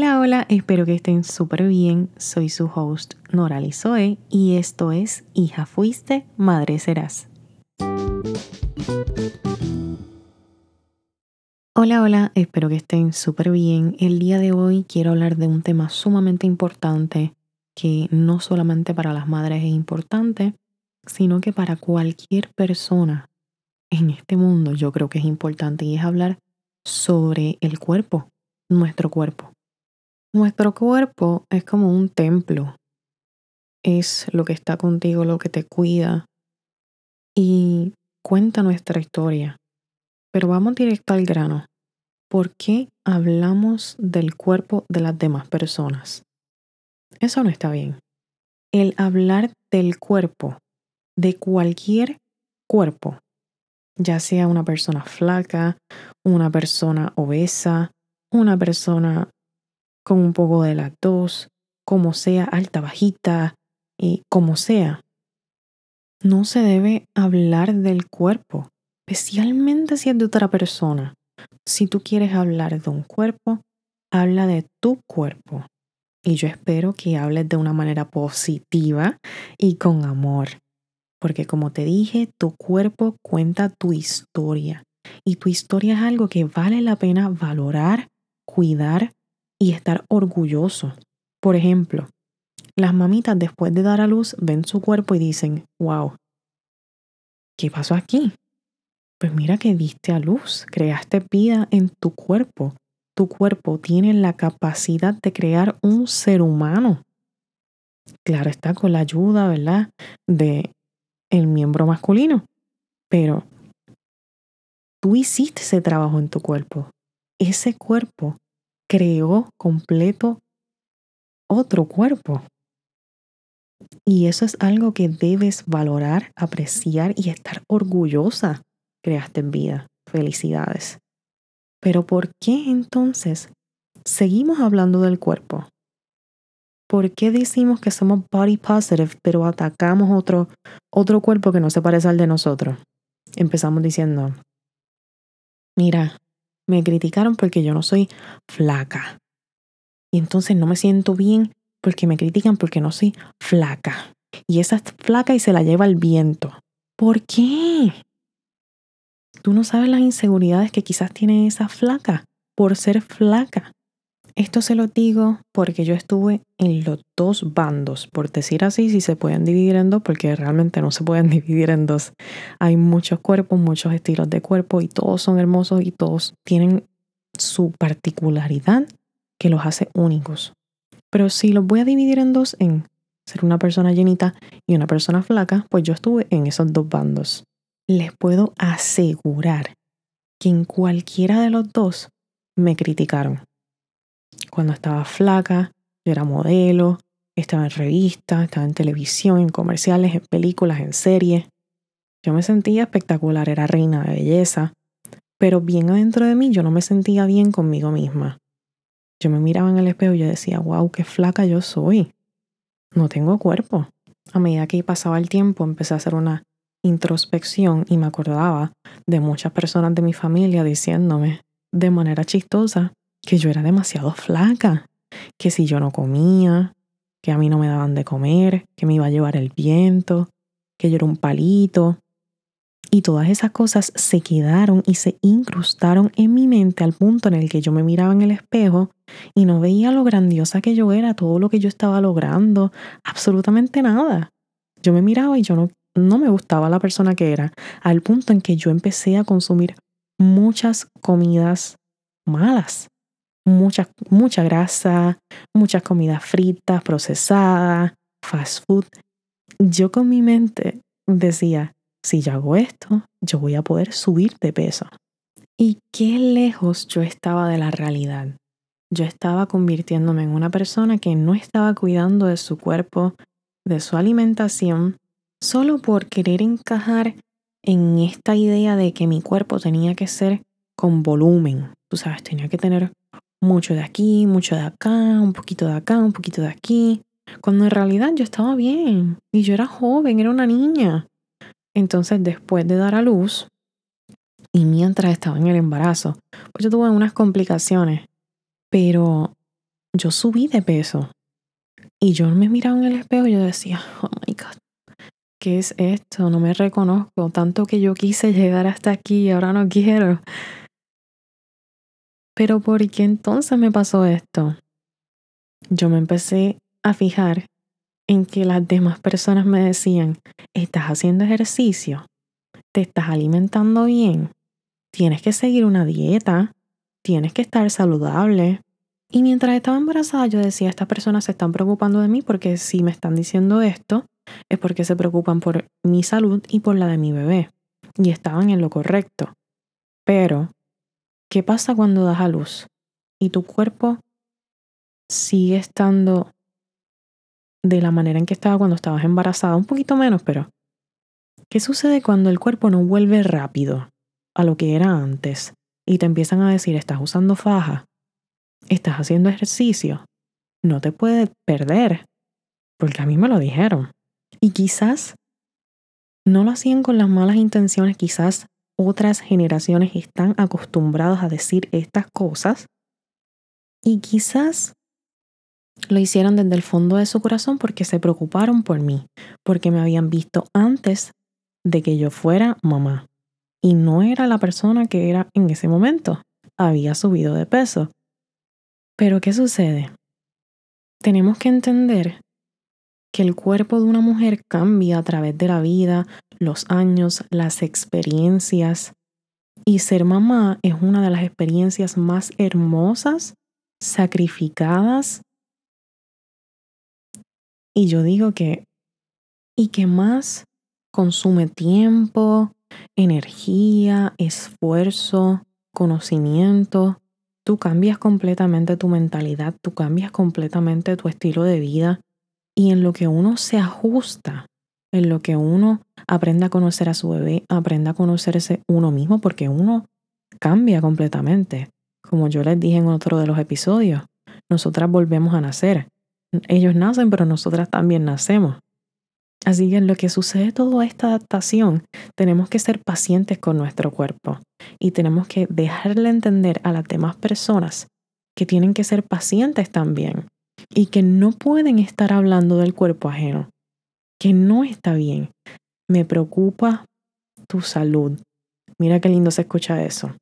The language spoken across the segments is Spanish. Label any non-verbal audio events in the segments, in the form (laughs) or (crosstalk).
Hola, hola, espero que estén súper bien. Soy su host Nora Zoe y esto es Hija Fuiste, Madre Serás. Hola, hola, espero que estén súper bien. El día de hoy quiero hablar de un tema sumamente importante que no solamente para las madres es importante, sino que para cualquier persona en este mundo yo creo que es importante y es hablar sobre el cuerpo, nuestro cuerpo. Nuestro cuerpo es como un templo. Es lo que está contigo, lo que te cuida y cuenta nuestra historia. Pero vamos directo al grano. ¿Por qué hablamos del cuerpo de las demás personas? Eso no está bien. El hablar del cuerpo, de cualquier cuerpo, ya sea una persona flaca, una persona obesa, una persona con un poco de las dos, como sea, alta, bajita, y como sea. No se debe hablar del cuerpo, especialmente si es de otra persona. Si tú quieres hablar de un cuerpo, habla de tu cuerpo. Y yo espero que hables de una manera positiva y con amor. Porque como te dije, tu cuerpo cuenta tu historia. Y tu historia es algo que vale la pena valorar, cuidar y estar orgulloso. Por ejemplo, las mamitas después de dar a luz ven su cuerpo y dicen, wow, ¿qué pasó aquí? Pues mira que diste a luz, creaste vida en tu cuerpo. Tu cuerpo tiene la capacidad de crear un ser humano. Claro está con la ayuda, ¿verdad? De el miembro masculino. Pero tú hiciste ese trabajo en tu cuerpo. Ese cuerpo creó completo otro cuerpo. Y eso es algo que debes valorar, apreciar y estar orgullosa. Creaste en vida. Felicidades. Pero ¿por qué entonces seguimos hablando del cuerpo? ¿Por qué decimos que somos body positive pero atacamos otro, otro cuerpo que no se parece al de nosotros? Empezamos diciendo, mira, me criticaron porque yo no soy flaca. Y entonces no me siento bien porque me critican porque no soy flaca. Y esa es flaca y se la lleva el viento. ¿Por qué? Tú no sabes las inseguridades que quizás tiene esa flaca por ser flaca. Esto se lo digo porque yo estuve en los dos bandos, por decir así, si se pueden dividir en dos, porque realmente no se pueden (laughs) dividir en dos. Hay muchos cuerpos, muchos estilos de cuerpo y todos son hermosos y todos tienen su particularidad que los hace únicos. Pero si los voy a dividir en dos, en ser una persona llenita y una persona flaca, pues yo estuve en esos dos bandos. Les puedo asegurar que en cualquiera de los dos me criticaron cuando estaba flaca, yo era modelo, estaba en revistas, estaba en televisión, en comerciales, en películas, en series. Yo me sentía espectacular, era reina de belleza, pero bien adentro de mí yo no me sentía bien conmigo misma. Yo me miraba en el espejo y yo decía, wow, qué flaca yo soy. No tengo cuerpo. A medida que pasaba el tiempo empecé a hacer una introspección y me acordaba de muchas personas de mi familia diciéndome de manera chistosa que yo era demasiado flaca, que si yo no comía, que a mí no me daban de comer, que me iba a llevar el viento, que yo era un palito. Y todas esas cosas se quedaron y se incrustaron en mi mente al punto en el que yo me miraba en el espejo y no veía lo grandiosa que yo era, todo lo que yo estaba logrando, absolutamente nada. Yo me miraba y yo no, no me gustaba la persona que era, al punto en que yo empecé a consumir muchas comidas malas mucha, mucha grasa, muchas comidas fritas, procesadas, fast food. Yo con mi mente decía, si yo hago esto, yo voy a poder subir de peso. Y qué lejos yo estaba de la realidad. Yo estaba convirtiéndome en una persona que no estaba cuidando de su cuerpo, de su alimentación, solo por querer encajar en esta idea de que mi cuerpo tenía que ser con volumen. Tú sabes, tenía que tener mucho de aquí, mucho de acá, un poquito de acá, un poquito de aquí, cuando en realidad yo estaba bien y yo era joven, era una niña. Entonces después de dar a luz y mientras estaba en el embarazo, pues yo tuve unas complicaciones, pero yo subí de peso. Y yo me miraba en el espejo y yo decía, oh my God, ¿qué es esto? No me reconozco. Tanto que yo quise llegar hasta aquí y ahora no quiero. Pero ¿por qué entonces me pasó esto? Yo me empecé a fijar en que las demás personas me decían, estás haciendo ejercicio, te estás alimentando bien, tienes que seguir una dieta, tienes que estar saludable. Y mientras estaba embarazada yo decía, estas personas se están preocupando de mí porque si me están diciendo esto, es porque se preocupan por mi salud y por la de mi bebé. Y estaban en lo correcto. Pero, ¿qué pasa cuando das a luz? Y tu cuerpo sigue estando de la manera en que estaba cuando estabas embarazada, un poquito menos, pero ¿qué sucede cuando el cuerpo no vuelve rápido a lo que era antes y te empiezan a decir, estás usando faja, estás haciendo ejercicio, no te puedes perder, porque a mí me lo dijeron. Y quizás no lo hacían con las malas intenciones, quizás otras generaciones están acostumbrados a decir estas cosas y quizás lo hicieron desde el fondo de su corazón porque se preocuparon por mí, porque me habían visto antes de que yo fuera mamá. Y no era la persona que era en ese momento. Había subido de peso. Pero ¿qué sucede? Tenemos que entender que el cuerpo de una mujer cambia a través de la vida, los años, las experiencias. Y ser mamá es una de las experiencias más hermosas, sacrificadas y yo digo que, y que más consume tiempo, energía, esfuerzo, conocimiento. Tú cambias completamente tu mentalidad, tú cambias completamente tu estilo de vida y en lo que uno se ajusta, en lo que uno aprende a conocer a su bebé, aprende a conocerse uno mismo porque uno cambia completamente. Como yo les dije en otro de los episodios, nosotras volvemos a nacer ellos nacen, pero nosotras también nacemos. Así que en lo que sucede toda esta adaptación, tenemos que ser pacientes con nuestro cuerpo y tenemos que dejarle entender a las demás personas que tienen que ser pacientes también y que no pueden estar hablando del cuerpo ajeno, que no está bien. Me preocupa tu salud. Mira qué lindo se escucha eso.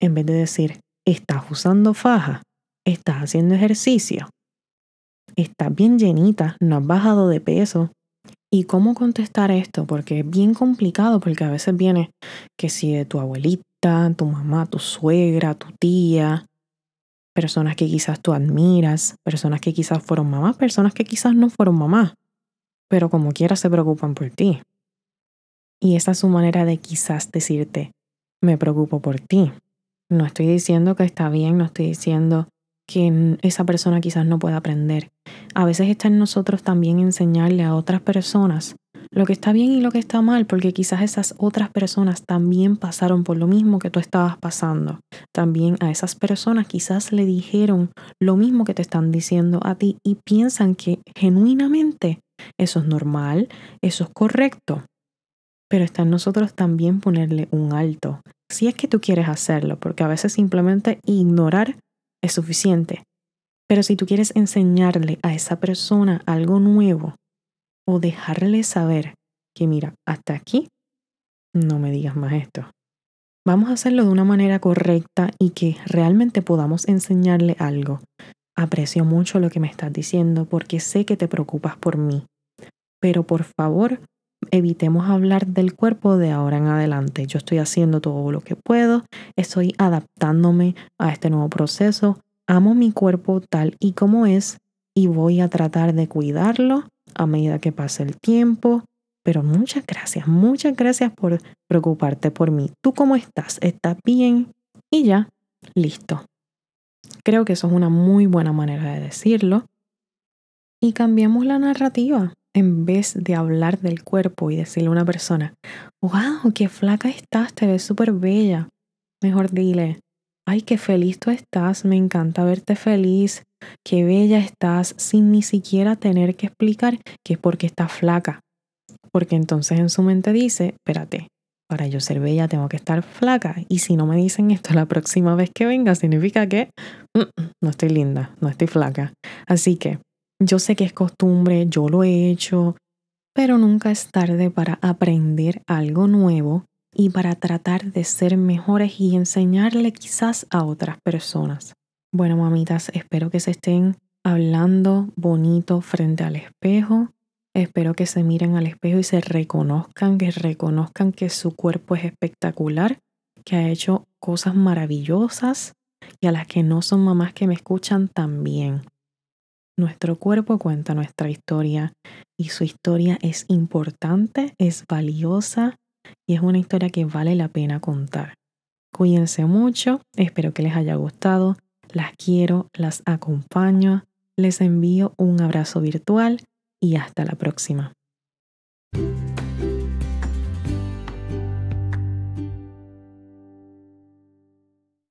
En vez de decir, estás usando faja, estás haciendo ejercicio, estás bien llenita, no has bajado de peso. ¿Y cómo contestar esto? Porque es bien complicado, porque a veces viene que si de tu abuelita, tu mamá, tu suegra, tu tía, personas que quizás tú admiras, personas que quizás fueron mamás, personas que quizás no fueron mamás, pero como quiera se preocupan por ti. Y esa es su manera de quizás decirte, me preocupo por ti. No estoy diciendo que está bien, no estoy diciendo que esa persona quizás no pueda aprender. A veces está en nosotros también enseñarle a otras personas lo que está bien y lo que está mal, porque quizás esas otras personas también pasaron por lo mismo que tú estabas pasando. También a esas personas quizás le dijeron lo mismo que te están diciendo a ti y piensan que genuinamente eso es normal, eso es correcto. Pero está en nosotros también ponerle un alto, si es que tú quieres hacerlo, porque a veces simplemente ignorar es suficiente. Pero si tú quieres enseñarle a esa persona algo nuevo o dejarle saber que mira, hasta aquí, no me digas más esto. Vamos a hacerlo de una manera correcta y que realmente podamos enseñarle algo. Aprecio mucho lo que me estás diciendo porque sé que te preocupas por mí. Pero por favor, evitemos hablar del cuerpo de ahora en adelante. Yo estoy haciendo todo lo que puedo, estoy adaptándome a este nuevo proceso, amo mi cuerpo tal y como es y voy a tratar de cuidarlo a medida que pase el tiempo. Pero muchas gracias, muchas gracias por preocuparte por mí. ¿Tú cómo estás? ¿Estás bien? Y ya, listo. Creo que eso es una muy buena manera de decirlo. Y cambiemos la narrativa en vez de hablar del cuerpo y decirle a una persona, wow, qué flaca estás, te ves súper bella. Mejor dile, ay, qué feliz tú estás, me encanta verte feliz, qué bella estás, sin ni siquiera tener que explicar que es porque estás flaca. Porque entonces en su mente dice, espérate, para yo ser bella tengo que estar flaca. Y si no me dicen esto la próxima vez que venga, significa que mm, no estoy linda, no estoy flaca. Así que yo sé que es costumbre, yo lo he hecho, pero nunca es tarde para aprender algo nuevo y para tratar de ser mejores y enseñarle quizás a otras personas. Bueno, mamitas, espero que se estén hablando bonito frente al espejo. Espero que se miren al espejo y se reconozcan, que reconozcan que su cuerpo es espectacular, que ha hecho cosas maravillosas y a las que no son mamás que me escuchan también. Nuestro cuerpo cuenta nuestra historia y su historia es importante, es valiosa y es una historia que vale la pena contar. Cuídense mucho, espero que les haya gustado, las quiero, las acompaño, les envío un abrazo virtual y hasta la próxima.